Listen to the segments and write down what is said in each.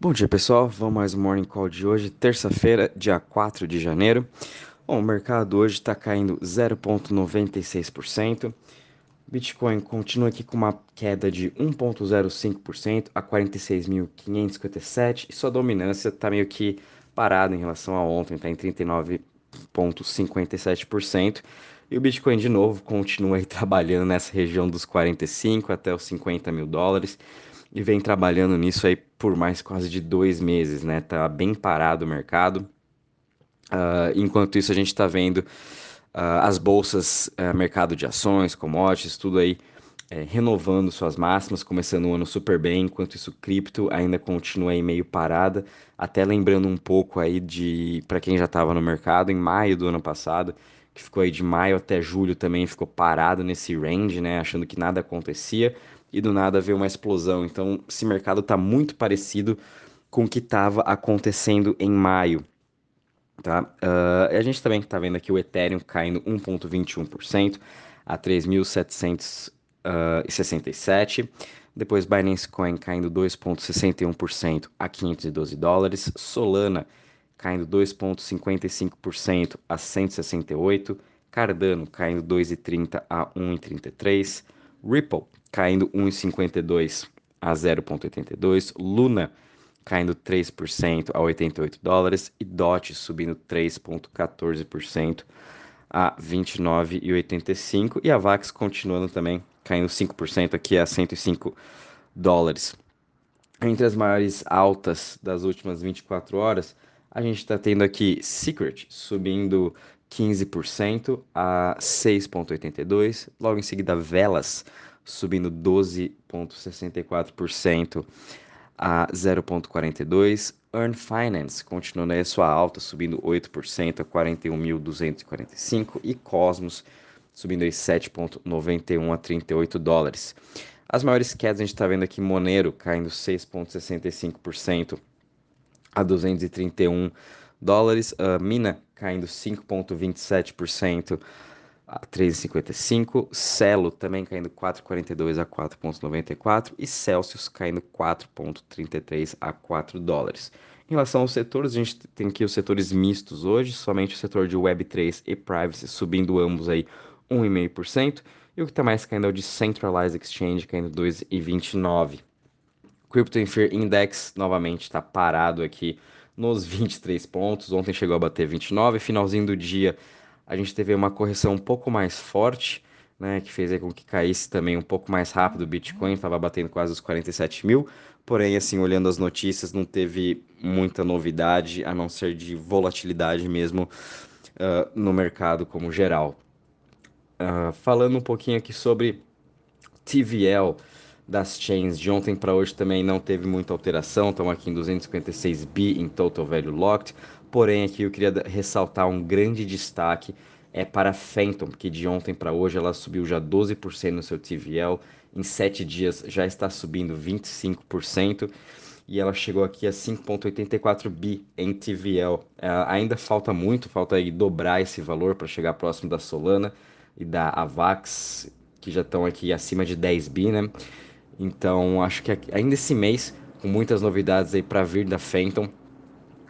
Bom dia pessoal, vamos mais um Morning Call de hoje, terça-feira, dia 4 de janeiro. Bom, o mercado hoje está caindo 0,96%. Bitcoin continua aqui com uma queda de 1,05% a 46.557 e sua dominância está meio que parada em relação a ontem, está em 39,57%. E o Bitcoin, de novo, continua trabalhando nessa região dos 45 até os 50 mil dólares e vem trabalhando nisso aí por mais quase de dois meses, né? Tá bem parado o mercado. Uh, enquanto isso, a gente está vendo uh, as bolsas, uh, mercado de ações, commodities, tudo aí é, renovando suas máximas, começando o ano super bem, enquanto isso, cripto ainda continua aí meio parada. Até lembrando um pouco aí de, para quem já estava no mercado, em maio do ano passado, que ficou aí de maio até julho também ficou parado nesse range, né? Achando que nada acontecia e do nada veio uma explosão. Então, esse mercado está muito parecido com o que estava acontecendo em maio. Tá? Uh, a gente também está vendo aqui o Ethereum caindo 1,21% a 3.767. Depois Binance Coin caindo 2,61% a 512 dólares. Solana caindo 2,55% a 168. Cardano caindo 2,30 a 1,33. Ripple caindo 1,52 a 0,82, Luna caindo 3% a 88 dólares e DOT subindo 3,14% a 29,85 e a VAX continuando também caindo 5% aqui a 105 dólares. Entre as maiores altas das últimas 24 horas, a gente está tendo aqui Secret subindo 15% a 6,82. Logo em seguida, Velas subindo 12,64% a 0,42. Earn Finance continuando aí a sua alta, subindo 8% a 41.245. E Cosmos subindo aí 7,91 a 38 dólares. As maiores quedas a gente está vendo aqui Monero caindo 6,65% a 231 dólares. Uh, Mina caindo 5,27% a 3,55, Celo também caindo 4,42 a 4,94 e Celsius caindo 4,33 a 4 dólares. Em relação aos setores, a gente tem aqui os setores mistos hoje, somente o setor de Web3 e Privacy subindo ambos aí 1,5%, e o que está mais caindo é o de Centralized Exchange, caindo 2,29%. Crypto Index novamente está parado aqui nos 23 pontos, ontem chegou a bater 29, finalzinho do dia a gente teve uma correção um pouco mais forte, né, que fez com que caísse também um pouco mais rápido o Bitcoin, estava batendo quase os 47 mil, porém, assim, olhando as notícias, não teve muita novidade, a não ser de volatilidade mesmo uh, no mercado como geral. Uh, falando um pouquinho aqui sobre TVL das chains de ontem para hoje também não teve muita alteração, estamos aqui em 256 bi em total value locked, Porém, aqui eu queria ressaltar um grande destaque é para a Phantom, que de ontem para hoje ela subiu já 12% no seu TVL, em 7 dias já está subindo 25% e ela chegou aqui a 5.84 bi em TVL. Uh, ainda falta muito, falta aí dobrar esse valor para chegar próximo da Solana e da Avax, que já estão aqui acima de 10 bi, né? Então, acho que ainda esse mês, com muitas novidades aí para vir da Phantom,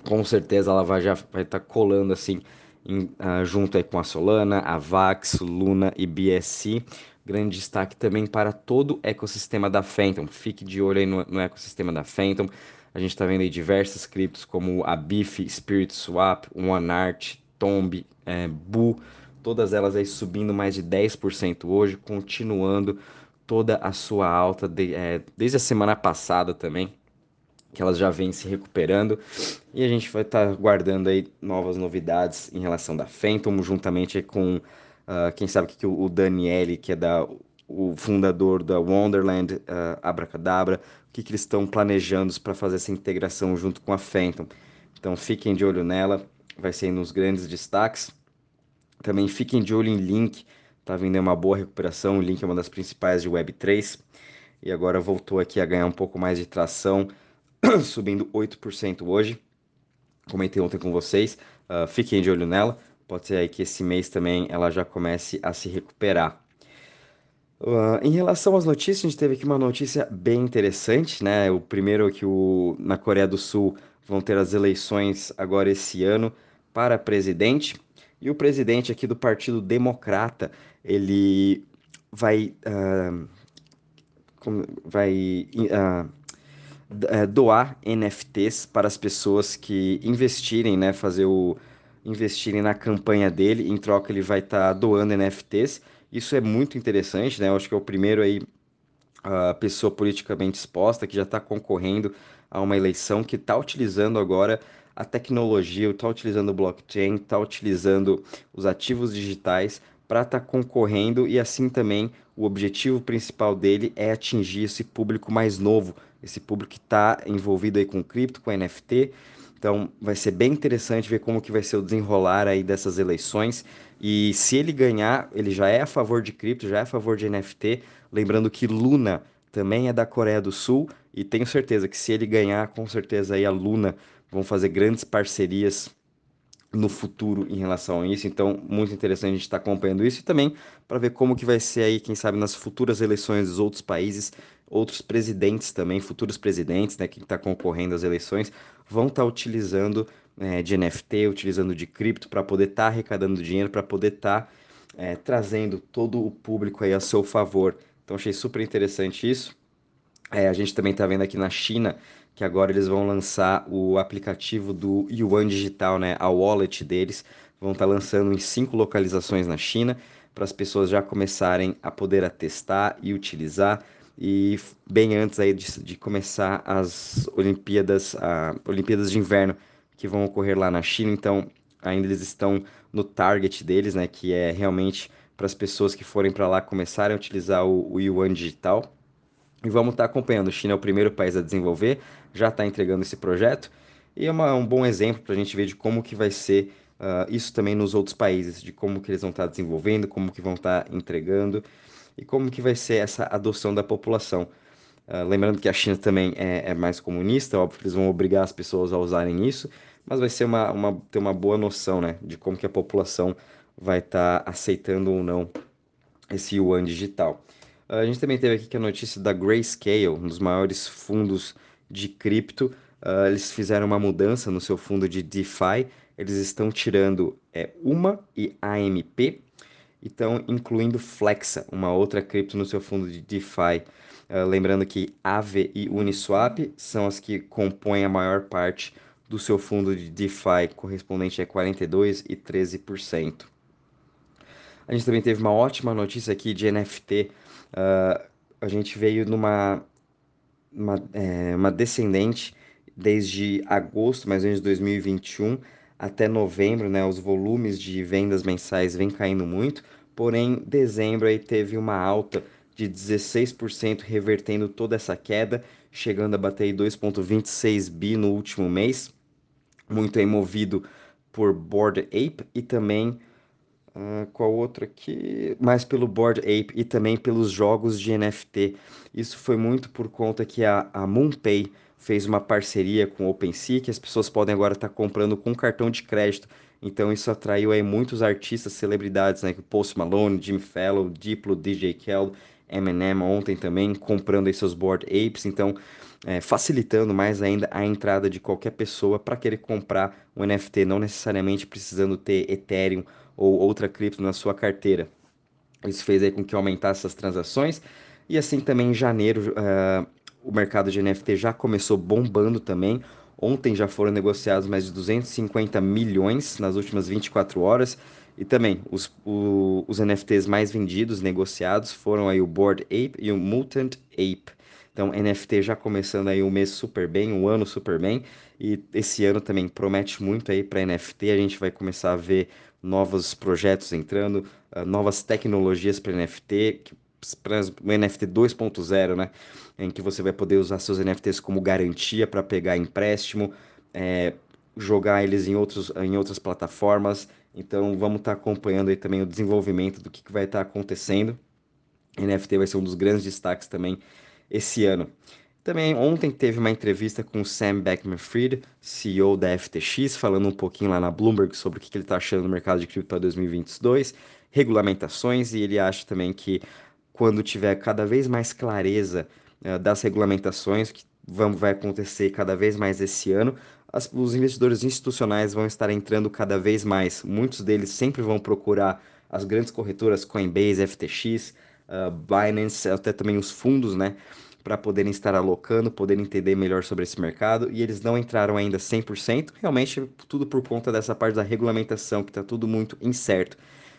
com certeza ela vai já vai estar tá colando assim em, uh, junto aí com a Solana, a Vax, Luna e BSC. Grande destaque também para todo o ecossistema da Phantom. Fique de olho aí no, no ecossistema da Phantom. A gente está vendo aí diversas criptos como a BIF, Spirit Swap, OneArt, Tomb, é, Bu, todas elas aí subindo mais de 10% hoje, continuando toda a sua alta de, é, desde a semana passada também que elas já vêm se recuperando e a gente vai estar tá guardando aí novas novidades em relação da Phantom, juntamente com uh, quem sabe que o Daniele, que é da, o fundador da Wonderland uh, Abracadabra, o que, que eles estão planejando para fazer essa integração junto com a Phantom. Então fiquem de olho nela, vai ser nos grandes destaques. Também fiquem de olho em Link, tá vindo uma boa recuperação, o Link é uma das principais de Web3 e agora voltou aqui a ganhar um pouco mais de tração subindo 8% hoje. Comentei ontem com vocês, uh, fiquem de olho nela. Pode ser aí que esse mês também ela já comece a se recuperar. Uh, em relação às notícias, a gente teve aqui uma notícia bem interessante, né? O primeiro é que o, na Coreia do Sul vão ter as eleições agora esse ano para presidente. E o presidente aqui do Partido Democrata, ele vai, uh, vai uh, doar NFTs para as pessoas que investirem, né? Fazer o investirem na campanha dele. Em troca, ele vai estar tá doando NFTs. Isso é muito interessante, né? Eu acho que é o primeiro aí a pessoa politicamente exposta que já está concorrendo a uma eleição que está utilizando agora a tecnologia, está utilizando o blockchain, está utilizando os ativos digitais para estar tá concorrendo e assim também o objetivo principal dele é atingir esse público mais novo, esse público que está envolvido aí com cripto, com NFT. Então vai ser bem interessante ver como que vai ser o desenrolar aí dessas eleições. E se ele ganhar, ele já é a favor de cripto, já é a favor de NFT. Lembrando que Luna também é da Coreia do Sul e tenho certeza que se ele ganhar, com certeza aí a Luna vão fazer grandes parcerias no futuro em relação a isso. Então, muito interessante a gente estar tá acompanhando isso e também para ver como que vai ser aí, quem sabe, nas futuras eleições dos outros países, outros presidentes também, futuros presidentes, né, que está concorrendo às eleições, vão estar tá utilizando é, de NFT, utilizando de cripto para poder estar tá arrecadando dinheiro, para poder estar tá, é, trazendo todo o público aí a seu favor. Então achei super interessante isso. É, a gente também está vendo aqui na China que agora eles vão lançar o aplicativo do Yuan Digital, né? A wallet deles. Vão estar tá lançando em cinco localizações na China para as pessoas já começarem a poder a testar e utilizar e bem antes aí de, de começar as Olimpíadas, a, Olimpíadas de Inverno que vão ocorrer lá na China, então ainda eles estão no target deles, né, que é realmente para as pessoas que forem para lá começarem a utilizar o, o Yuan digital. E vamos estar tá acompanhando. A China é o primeiro país a desenvolver, já está entregando esse projeto e é uma, um bom exemplo para a gente ver de como que vai ser uh, isso também nos outros países, de como que eles vão estar tá desenvolvendo, como que vão estar tá entregando e como que vai ser essa adoção da população. Uh, lembrando que a China também é, é, mais comunista, óbvio que eles vão obrigar as pessoas a usarem isso, mas vai ser uma, uma, ter uma boa noção né, de como que a população vai estar tá aceitando ou não esse yuan digital. Uh, a gente também teve aqui que a notícia da Grayscale, um dos maiores fundos de cripto, uh, eles fizeram uma mudança no seu fundo de DeFi, eles estão tirando é, UMA e AMP, e estão incluindo Flexa, uma outra cripto no seu fundo de DeFi. Uh, lembrando que Aave e Uniswap são as que compõem a maior parte do seu fundo de DeFi, correspondente a 42% e 13%. A gente também teve uma ótima notícia aqui de NFT. Uh, a gente veio numa uma, é, uma descendente desde agosto, mais ou menos de 2021, até novembro, né? Os volumes de vendas mensais vêm caindo muito, porém, dezembro aí teve uma alta de 16%, revertendo toda essa queda, chegando a bater 2,26 bi no último mês muito aí movido por Bored Ape e também qual outro aqui? Mais pelo Bored Ape e também pelos jogos de NFT. Isso foi muito por conta que a, a MoonPay fez uma parceria com o OpenSea, que as pessoas podem agora estar tá comprando com cartão de crédito. Então isso atraiu aí muitos artistas, celebridades, né? Post Malone, Jimmy Fallon, Diplo, DJ Khaled, Eminem ontem também comprando aí seus Bored Apes. Então é, facilitando mais ainda a entrada de qualquer pessoa para querer comprar um NFT, não necessariamente precisando ter Ethereum ou outra cripto na sua carteira. Isso fez aí com que aumentasse essas transações e assim também em janeiro uh, o mercado de NFT já começou bombando também. Ontem já foram negociados mais de 250 milhões nas últimas 24 horas. E também os, o, os NFTs mais vendidos, negociados, foram aí o Bored Ape e o Mutant Ape. Então, NFT já começando aí o mês super bem, o ano super bem, e esse ano também promete muito aí para NFT. A gente vai começar a ver novos projetos entrando, uh, novas tecnologias para NFT, para o NFT 2.0, né? Em que você vai poder usar seus NFTs como garantia para pegar empréstimo, é, jogar eles em, outros, em outras plataformas. Então, vamos estar tá acompanhando aí também o desenvolvimento do que, que vai estar tá acontecendo. NFT vai ser um dos grandes destaques também esse ano. Também ontem teve uma entrevista com o Sam Bankman-Fried, CEO da FTX, falando um pouquinho lá na Bloomberg sobre o que ele está achando do mercado de cripto para 2022, regulamentações, e ele acha também que quando tiver cada vez mais clareza uh, das regulamentações que vão, vai acontecer cada vez mais esse ano, as, os investidores institucionais vão estar entrando cada vez mais. Muitos deles sempre vão procurar as grandes corretoras Coinbase, FTX, uh, Binance, até também os fundos, né? Para poderem estar alocando, poderem entender melhor sobre esse mercado. E eles não entraram ainda 100%, realmente tudo por conta dessa parte da regulamentação, que está tudo muito incerto.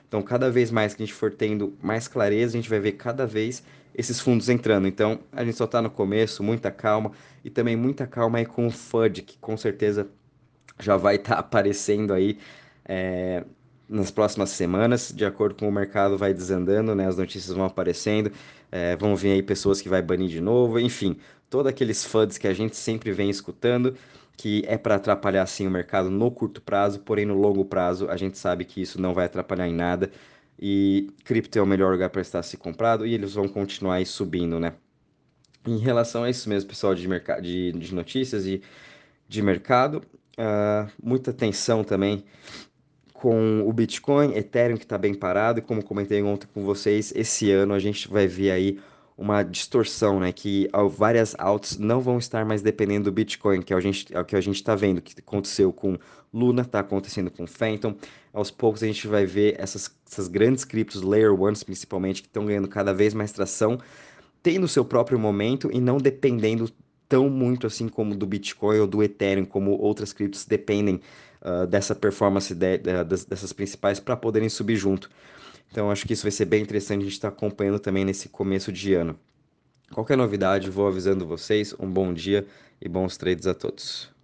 Então, cada vez mais que a gente for tendo mais clareza, a gente vai ver cada vez esses fundos entrando. Então, a gente só está no começo, muita calma e também muita calma aí com o FUD, que com certeza já vai estar tá aparecendo aí é, nas próximas semanas, de acordo com o mercado vai desandando, né? As notícias vão aparecendo, é, vão vir aí pessoas que vai banir de novo, enfim, todos aqueles FUDs que a gente sempre vem escutando, que é para atrapalhar sim o mercado no curto prazo, porém no longo prazo a gente sabe que isso não vai atrapalhar em nada e cripto é o melhor lugar para estar se comprado e eles vão continuar aí subindo, né? Em relação a isso mesmo, pessoal, de, mercado, de, de notícias e de mercado, uh, muita atenção também com o Bitcoin, Ethereum que está bem parado, e como comentei ontem com vocês, esse ano a gente vai ver aí uma distorção, né? Que várias altas não vão estar mais dependendo do Bitcoin, que é o, é que a gente está vendo, que aconteceu com Luna, está acontecendo com Phantom. Aos poucos a gente vai ver essas, essas grandes criptos, Layer Ones principalmente, que estão ganhando cada vez mais tração, tendo seu próprio momento e não dependendo tão muito assim como do Bitcoin ou do Ethereum, como outras criptos dependem uh, dessa performance de, de, dessas principais para poderem subir junto. Então acho que isso vai ser bem interessante a gente estar tá acompanhando também nesse começo de ano. Qualquer novidade, vou avisando vocês. Um bom dia e bons trades a todos.